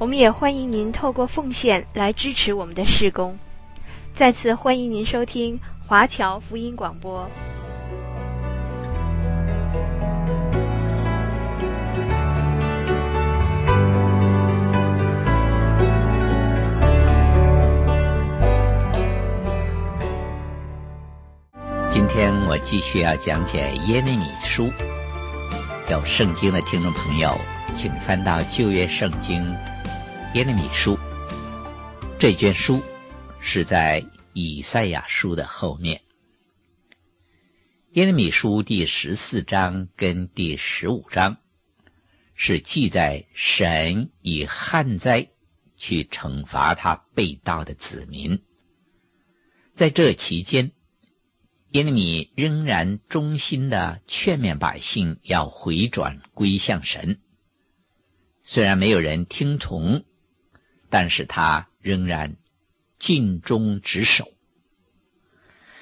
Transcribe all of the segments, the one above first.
我们也欢迎您透过奉献来支持我们的事工。再次欢迎您收听华侨福音广播。今天我继续要讲解耶利米书。有圣经的听众朋友，请翻到旧约圣经。耶利米书这卷书是在以赛亚书的后面。耶利米书第十四章跟第十五章是记载神以旱灾去惩罚他背道的子民。在这期间，耶利米仍然忠心的劝勉百姓要回转归向神，虽然没有人听从。但是他仍然尽忠职守，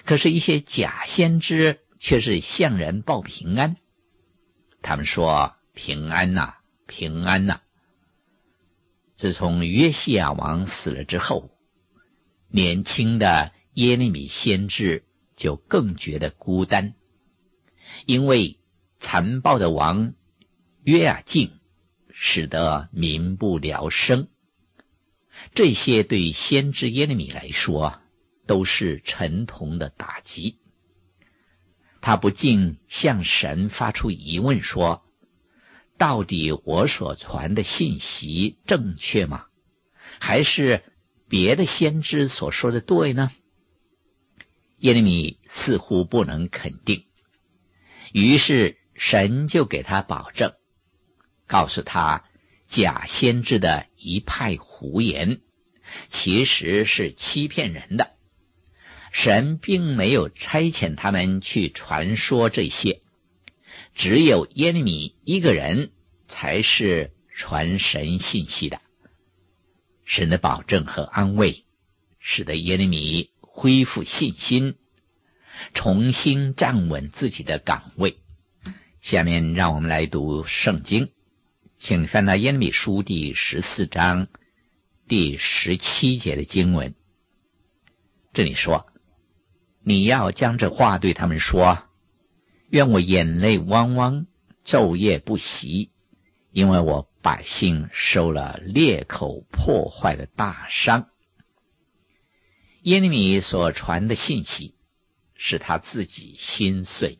可是，一些假先知却是向人报平安。他们说：“平安呐，平安呐！”自从约西亚王死了之后，年轻的耶利米先知就更觉得孤单，因为残暴的王约雅敬使得民不聊生。这些对先知耶利米来说都是沉痛的打击。他不禁向神发出疑问说：“到底我所传的信息正确吗？还是别的先知所说的对呢？”耶利米似乎不能肯定，于是神就给他保证，告诉他。假先知的一派胡言，其实是欺骗人的。神并没有差遣他们去传说这些，只有耶利米一个人才是传神信息的。神的保证和安慰，使得耶利米恢复信心，重新站稳自己的岗位。下面让我们来读圣经。请翻到耶利米书第十四章第十七节的经文。这里说：“你要将这话对他们说，愿我眼泪汪汪，昼夜不息，因为我百姓受了裂口破坏的大伤。”耶利米所传的信息使他自己心碎。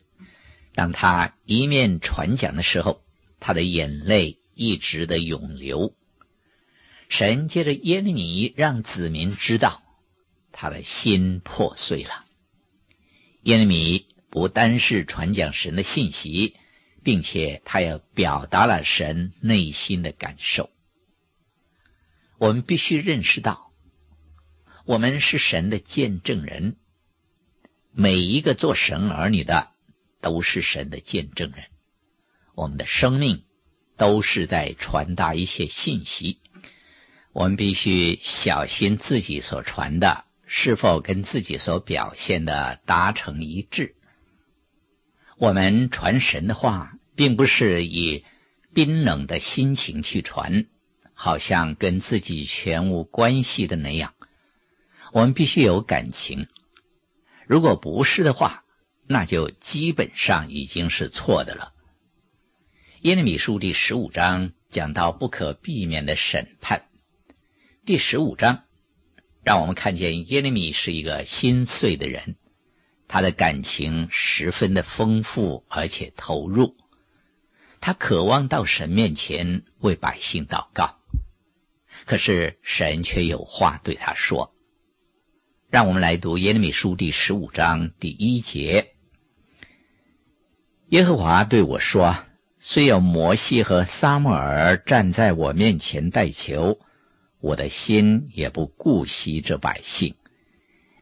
当他一面传讲的时候，他的眼泪。一直的涌流。神借着耶利米让子民知道，他的心破碎了。耶利米不单是传讲神的信息，并且他也表达了神内心的感受。我们必须认识到，我们是神的见证人。每一个做神儿女的都是神的见证人。我们的生命。都是在传达一些信息，我们必须小心自己所传的是否跟自己所表现的达成一致。我们传神的话，并不是以冰冷的心情去传，好像跟自己全无关系的那样。我们必须有感情，如果不是的话，那就基本上已经是错的了。耶利米书第十五章讲到不可避免的审判。第十五章让我们看见耶利米是一个心碎的人，他的感情十分的丰富而且投入，他渴望到神面前为百姓祷告，可是神却有话对他说。让我们来读耶利米书第十五章第一节：耶和华对我说。虽有摩西和撒母耳站在我面前代求，我的心也不顾惜这百姓。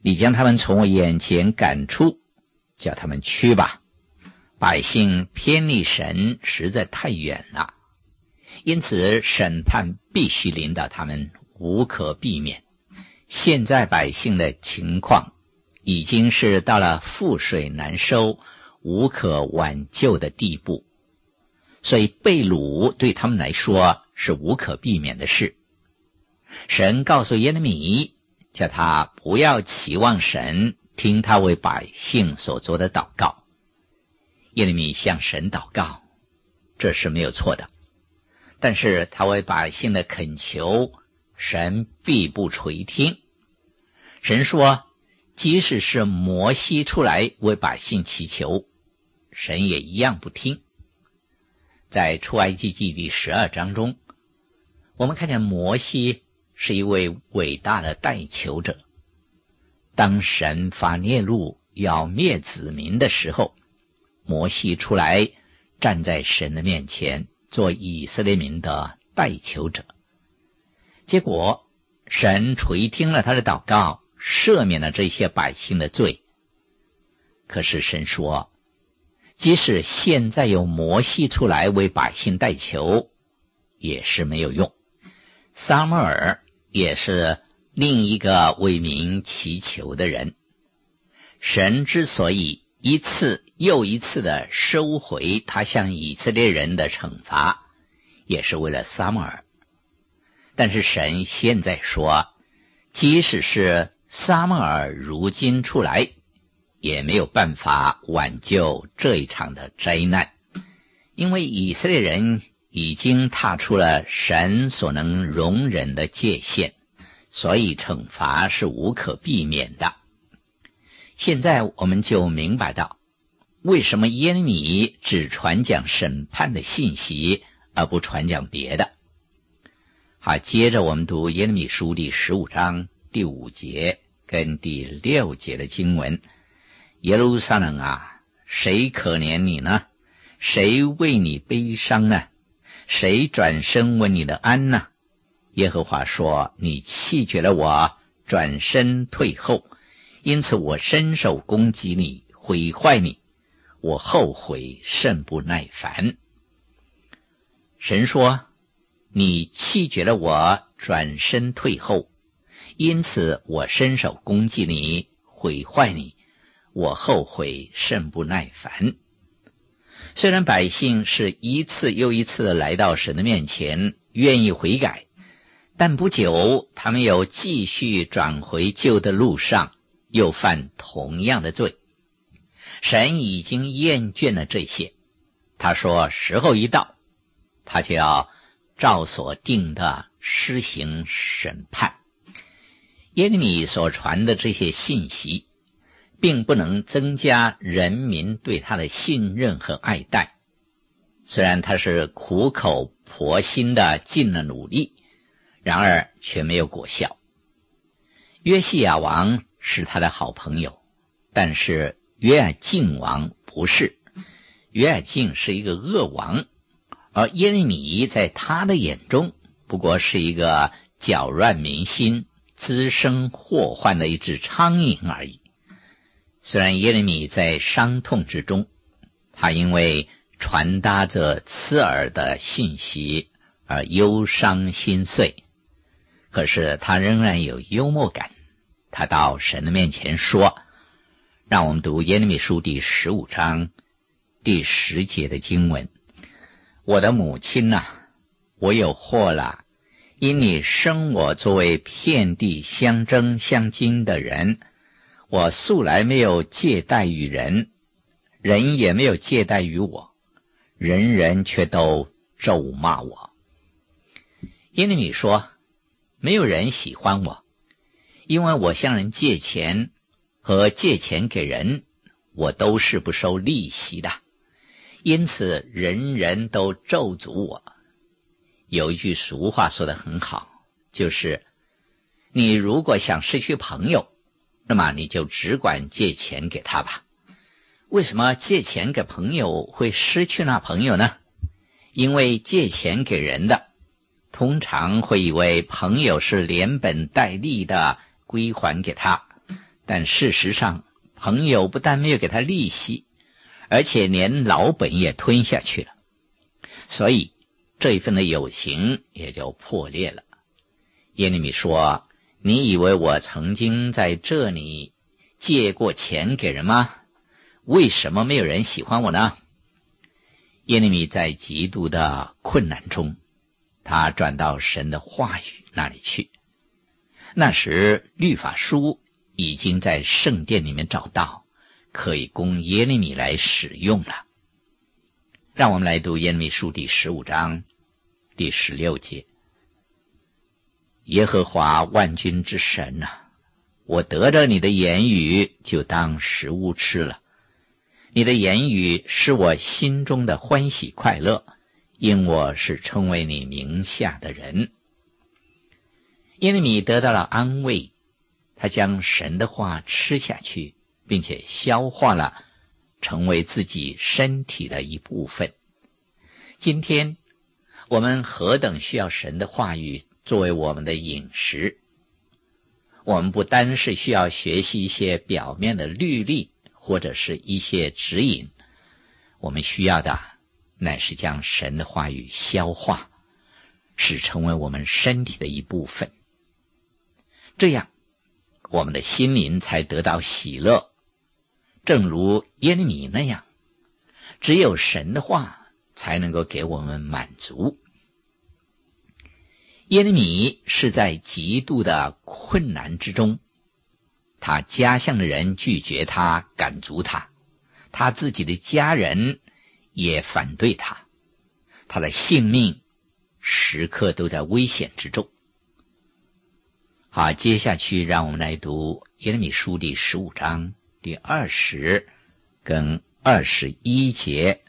你将他们从我眼前赶出，叫他们去吧。百姓偏离神实在太远了，因此审判必须临到他们，无可避免。现在百姓的情况已经是到了覆水难收、无可挽救的地步，所以被掳对他们来说是无可避免的事。神告诉耶利米，叫他不要期望神听他为百姓所做的祷告。耶利米向神祷告，这是没有错的，但是他为百姓的恳求，神必不垂听。神说，即使是摩西出来为百姓祈求，神也一样不听。在出埃及记第十二章中，我们看见摩西是一位伟大的代求者。当神发烈怒要灭子民的时候，摩西出来站在神的面前，做以色列民的代求者。结果，神垂听了他的祷告，赦免了这些百姓的罪。可是神说，即使现在有摩西出来为百姓代求，也是没有用。撒母耳也是另一个为民祈求的人。神之所以一次又一次的收回他向以色列人的惩罚，也是为了撒母耳。但是神现在说，即使是撒母耳如今出来，也没有办法挽救这一场的灾难，因为以色列人已经踏出了神所能容忍的界限，所以惩罚是无可避免的。现在我们就明白到，为什么耶利米只传讲审判的信息，而不传讲别的。好，接着我们读耶利米书第十五章第五节跟第六节的经文：耶路撒冷啊，谁可怜你呢？谁为你悲伤呢？谁转身问你的安呢？耶和华说：你弃绝了我，转身退后，因此我伸手攻击你，毁坏你，我后悔甚不耐烦。神说。你弃绝了我，转身退后，因此我伸手攻击你，毁坏你，我后悔甚不耐烦。虽然百姓是一次又一次的来到神的面前，愿意悔改，但不久他们又继续转回旧的路上，又犯同样的罪。神已经厌倦了这些，他说：时候一到，他就要。照所定的施行审判。耶利米所传的这些信息，并不能增加人民对他的信任和爱戴。虽然他是苦口婆心的尽了努力，然而却没有果效。约西亚王是他的好朋友，但是约敬王不是。约敬是一个恶王。而耶利米在他的眼中，不过是一个搅乱民心、滋生祸患的一只苍蝇而已。虽然耶利米在伤痛之中，他因为传达着刺耳的信息而忧伤心碎，可是他仍然有幽默感。他到神的面前说：“让我们读耶利米书第十五章第十节的经文。”我的母亲呐、我有祸了，因你生我作为遍地相争相惊的人，我素来没有借贷于人，人也没有借贷于我，人人却都咒骂我。耶利米说，没有人喜欢我，因为我向人借钱和借钱给人，我都是不收利息的。因此，人人都咒诅我。有一句俗话说的很好，就是你如果想失去朋友，那么你就只管借钱给他吧。为什么借钱给朋友会失去那朋友呢？因为借钱给人的，通常会以为朋友是连本带利的归还给他，但事实上，朋友不但没有给他利息，而且连老本也吞下去了，所以这一份的友情也就破裂了。耶利米说：“你以为我曾经在这里借过钱给人吗？为什么没有人喜欢我呢？”耶利米在极度的困难中，他转到神的话语那里去。那时律法书已经在圣殿里面找到，可以供耶利米来使用了。让我们来读耶利米书第十五章第十六节。耶和华万军之神呐、我得着你的言语，就当食物吃了。你的言语是我心中的欢喜快乐，因我是称为你名下的人。因为米得到了安慰，他将神的话吃下去，并且消化了，成为自己身体的一部分。今天我们何等需要神的话语！作为我们的饮食，我们不单是需要学习一些表面的律例或者是一些指引，我们需要的乃是将神的话语消化，使成为我们身体的一部分。这样，我们的心灵才得到喜乐。正如耶利米那样，只有神的话才能够给我们满足。耶利米是在极度的困难之中，他家乡的人拒绝他、赶逐他，他自己的家人也反对他，他的性命时刻都在危险之中。好，接下去让我们来读耶利米书第十五章第二十跟二十一节。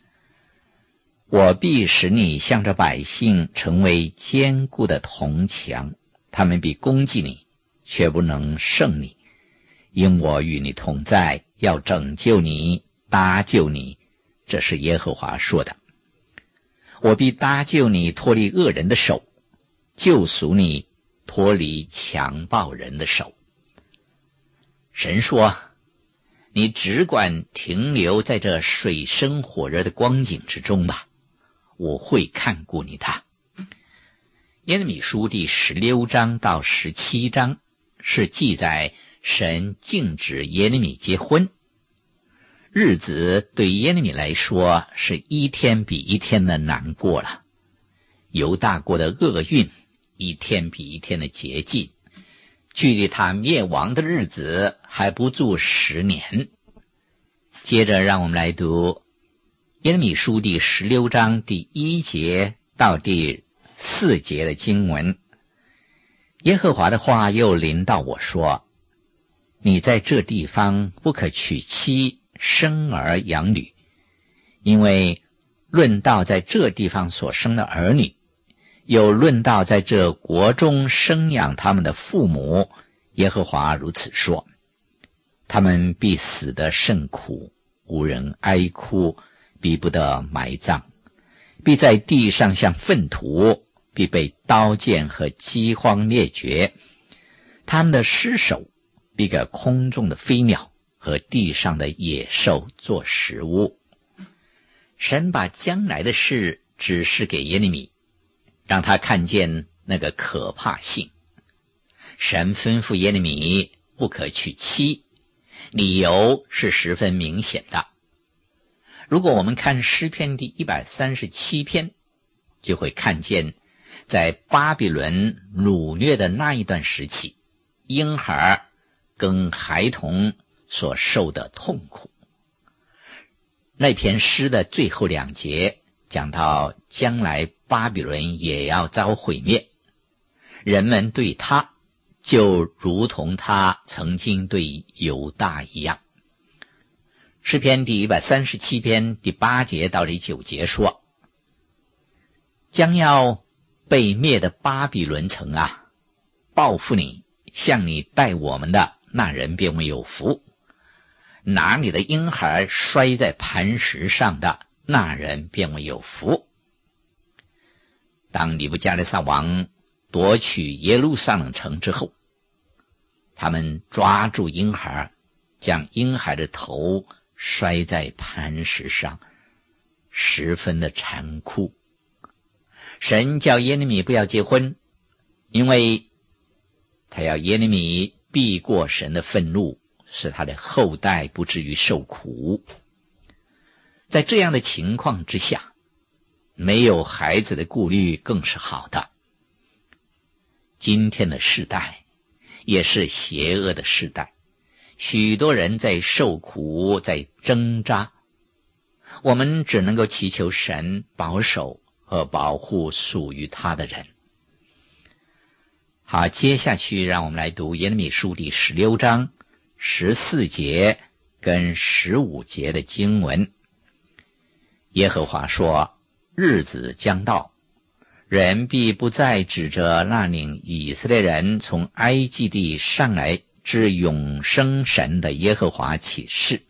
我必使你向着百姓成为坚固的铜墙，他们必攻击你，却不能胜你，因我与你同在，要拯救你，搭救你。这是耶和华说的。我必搭救你，脱离恶人的手，救赎你，脱离强暴人的手。神说：“你只管停留在这水深火热的光景之中吧。”我会看顾你的。耶利米书第十六章到十七章是记载神禁止耶利米结婚，日子对耶利米来说是一天比一天的难过了。犹大国的厄运一天比一天的接近，距离他灭亡的日子还不足十年。接着，让我们来读。耶利米书第十六章第一节到第四节的经文，耶和华的话又临到我说：“你在这地方不可娶妻生儿养女，因为论到在这地方所生的儿女，又论到在这国中生养他们的父母，耶和华如此说：他们必死得甚苦，无人哀哭。”必不得埋葬，必在地上像粪土，必被刀剑和饥荒灭绝。他们的尸首必给空中的飞鸟和地上的野兽做食物。神把将来的事指示给耶利米，让他看见那个可怕性。神吩咐耶利米不可娶妻，理由是十分明显的。如果我们看诗篇第一百三十七篇，就会看见，在巴比伦掳掠的那一段时期，婴孩跟孩童所受的痛苦。那篇诗的最后两节讲到，将来巴比伦也要遭毁灭，人们对他就如同他曾经对犹大一样。诗篇第一百三十七篇第八节到第九节说：“将要被灭的巴比伦城啊，报复你，向你待我们的那人便为有福；拿你的婴孩摔在磐石上的那人便为有福。”当尼布加利撒王夺取耶路撒冷城之后，他们抓住婴孩，将婴孩的头摔在磐石上，十分的残酷。神叫耶利米不要结婚，因为他要耶利米避过神的愤怒，使他的后代不至于受苦。在这样的情况之下，没有孩子的顾虑更是好的。今天的世代也是邪恶的世代，许多人在受苦，在挣扎。我们只能够祈求神保守和保护属于他的人。好，接下去让我们来读耶利米书第十六章十四节跟十五节的经文。耶和华说：“日子将到，人必不再指着那领以色列人从埃及地上来之永生神的耶和华起誓，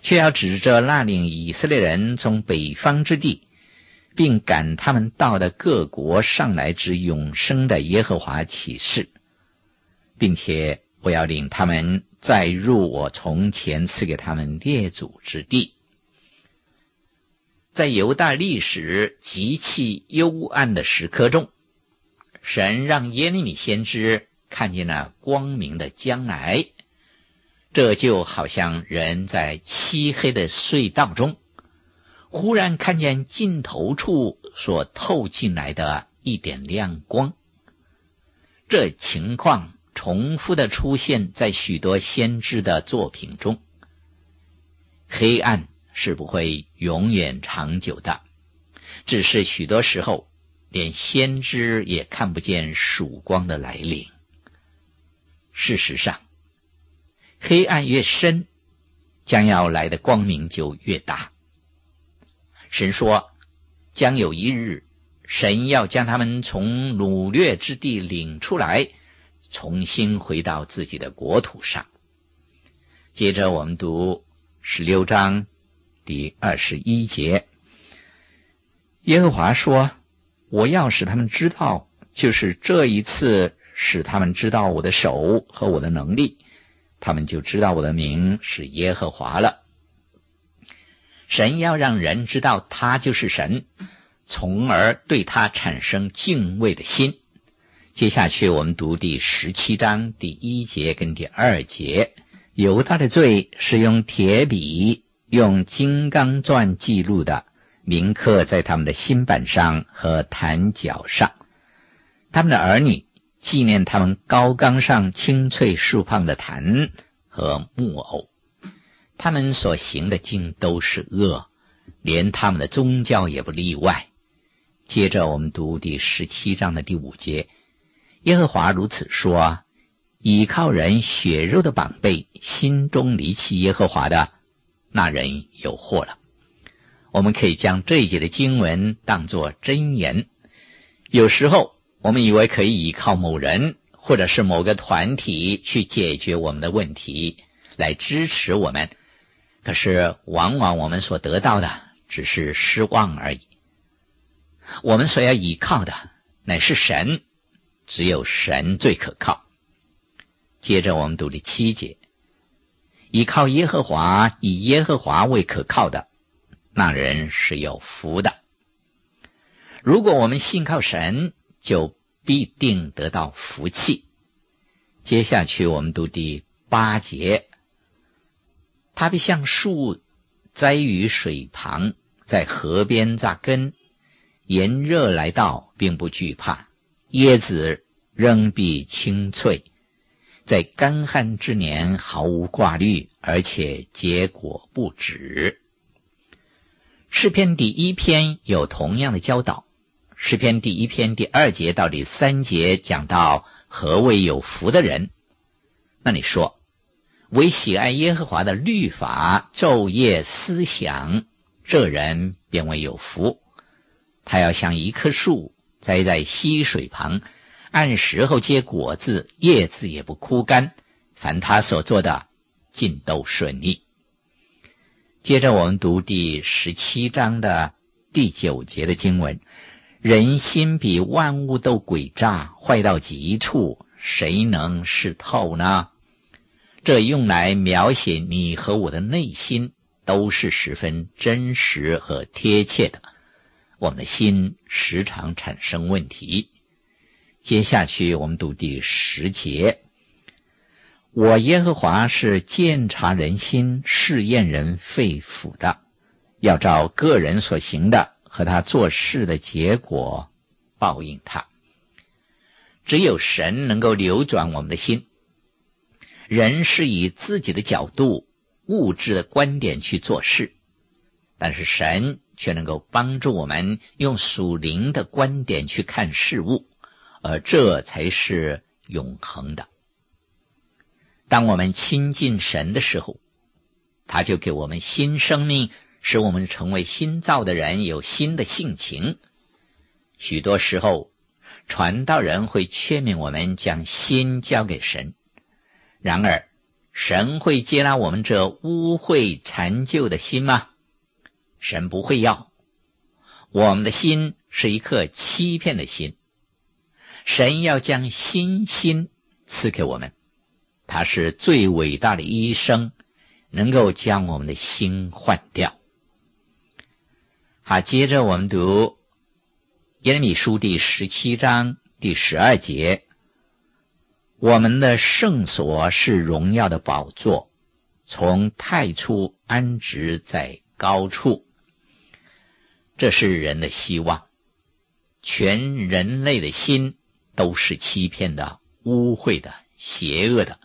却要指着那领以色列人从北方之地，并赶他们到的各国上来之永生的耶和华起誓，并且我要领他们再入我从前赐给他们列祖之地。”在犹大历史极其幽暗的时刻中，神让耶利米先知看见了光明的将来。这就好像人在漆黑的隧道中，忽然看见尽头处所透进来的一点亮光。这情况重复的出现在许多先知的作品中。黑暗。是不会永远长久的，只是许多时候连先知也看不见曙光的来临。事实上，黑暗越深，将要来的光明就越大。神说，将有一日，神要将他们从掳掠之地领出来，重新回到自己的国土上。接着我们读十六章。第二十一节，耶和华说：“我要使他们知道，就是这一次使他们知道我的手和我的能力，他们就知道我的名是耶和华了。神要让人知道他就是神，从而对他产生敬畏的心。接下去我们读第十七章第一节跟第二节，犹大的罪是用铁笔。”用金刚钻记录的，铭刻在他们的心板上和坛脚上。他们的儿女纪念他们高岗上青翠树旁的坛和木偶。他们所行的尽都是恶，连他们的宗教也不例外。接着我们读第十七章的第五节：耶和华如此说：倚靠人血肉的宝贝，心中离弃耶和华的。那人有祸了。我们可以将这一节的经文当作箴言。有时候我们以为可以依靠某人或者是某个团体去解决我们的问题，来支持我们。可是往往我们所得到的只是失望而已。我们所要依靠的乃是神，只有神最可靠。接着我们读第七节。依靠耶和华，以耶和华为可靠的，那人是有福的。如果我们信靠神，就必定得到福气。接下去我们读第八节，他必像树栽于水旁，在河边扎根，炎热来到，并不惧怕，叶子仍必青翠。在干旱之年毫无挂虑，而且结果不止。诗篇第一篇有同样的教导。诗篇第一篇第二节到第三节讲到何为有福的人。那你说，为喜爱耶和华的律法，昼夜思想，这人便为有福。他要像一棵树栽在溪水旁。按时候结果子，叶子也不枯干，凡他所做的尽都顺利。接着我们读第十七章的第九节的经文：人心比万物都诡诈，坏到极处，谁能识透呢？这用来描写你和我的内心，都是十分真实和贴切的。我们的心时常产生问题。接下去我们读第十节：我耶和华是鉴察人心、试验人肺腑的，要照个人所行的。和他做事的结果报应他。只有神能够扭转我们的心。人是以自己的角度、物质的观点去做事，但是神却能够帮助我们用属灵的观点去看事物，而这才是永恒的。当我们亲近神的时候，他就给我们新生命。使我们成为新造的人，有新的性情。许多时候，传道人会劝勉我们将心交给神。然而，神会接纳我们这污秽残旧的心吗？神不会要。我们的心是一颗欺骗的心。神要将新心赐给我们。他是最伟大的医生，能够将我们的心换掉。好，接着我们读耶利米书第十七章第十二节：“我们的圣所是荣耀的宝座，从太初安置在高处。”这是人的希望。全人类的心都是欺骗的、污秽的、邪恶的。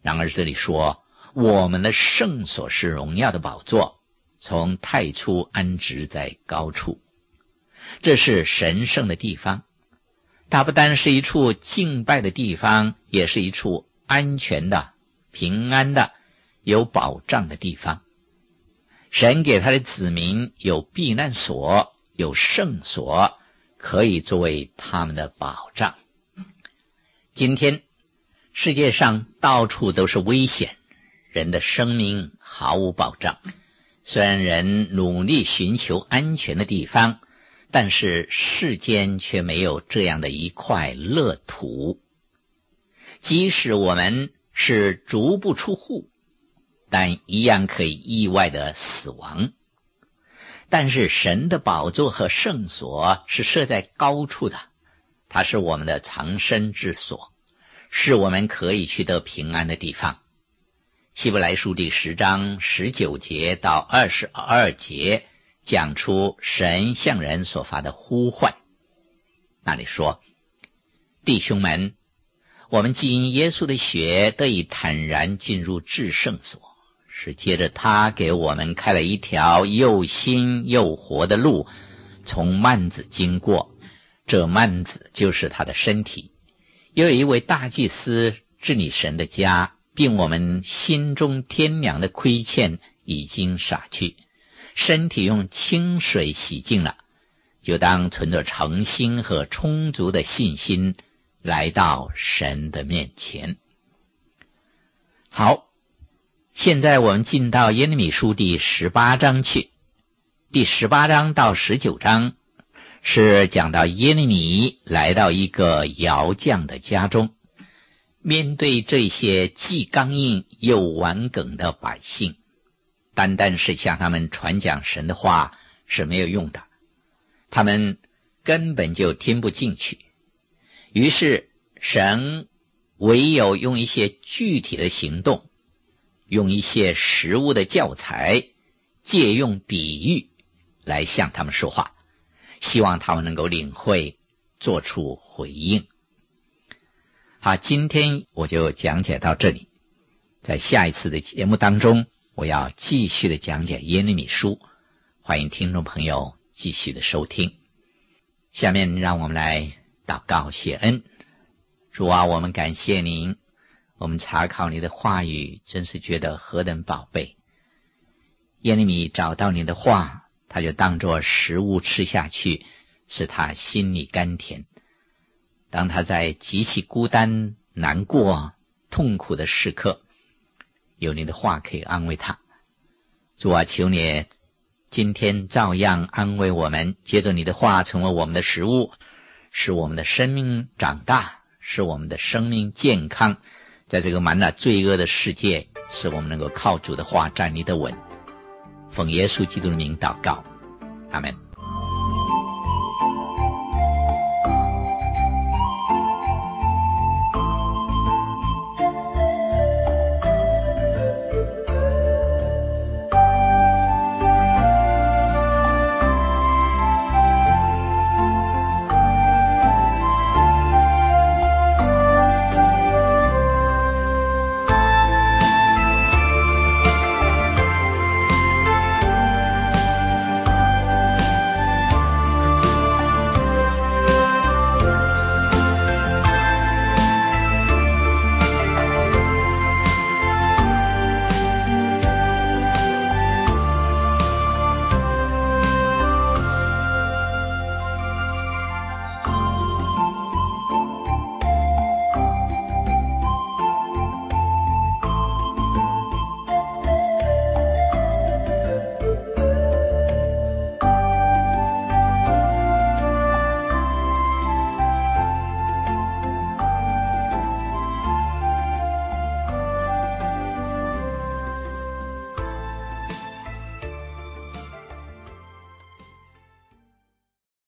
然而这里说：“我们的圣所是荣耀的宝座。”从太初安置在高处，这是神圣的地方。它不单是一处敬拜的地方，也是一处安全的、平安的、有保障的地方。神给他的子民有避难所，有圣所，可以作为他们的保障。今天世界上到处都是危险，人的生命毫无保障。虽然人努力寻求安全的地方，但是世间却没有这样的一块乐土。即使我们是足不出户，但一样可以意外的死亡。但是神的宝座和圣所是设在高处的，它是我们的藏身之所，是我们可以取得平安的地方。希伯来书第十章十九节到二十二节讲出神向人所发的呼唤。那里说：“弟兄们，我们既因耶稣的血得以坦然进入至圣所，是借着他给我们开了一条又新又活的路，从幔子经过。这幔子就是他的身体。又有一位大祭司治理神的家。”并我们心中天良的亏欠已经洒去，身体用清水洗净了，就当存着诚心和充足的信心来到神的面前。好，现在我们进到耶利米书第十八章去。第十八章到十九章是讲到耶利米来到一个窑匠的家中。面对这些既刚硬又顽梗的百姓，单单是向他们传讲神的话是没有用的，他们根本就听不进去。于是神唯有用一些具体的行动，用一些实物的教材，借用比喻来向他们说话，希望他们能够领会，做出回应。好，今天我就讲解到这里。在下一次的节目当中，我要继续的讲解耶利米书，欢迎听众朋友继续的收听。下面让我们来祷告谢恩。主啊，我们感谢您，我们查考你的话语，真是觉得何等宝贝。耶利米找到你的话，他就当作食物吃下去，使他心里甘甜。当他在极其孤单、难过、痛苦的时刻，有你的话可以安慰他。主啊，求你今天照样安慰我们，接着你的话成为我们的食物，使我们的生命长大，使我们的生命健康，在这个满了罪恶的世界，使我们能够靠主的话站立得稳。奉耶稣基督的名祷告，阿门。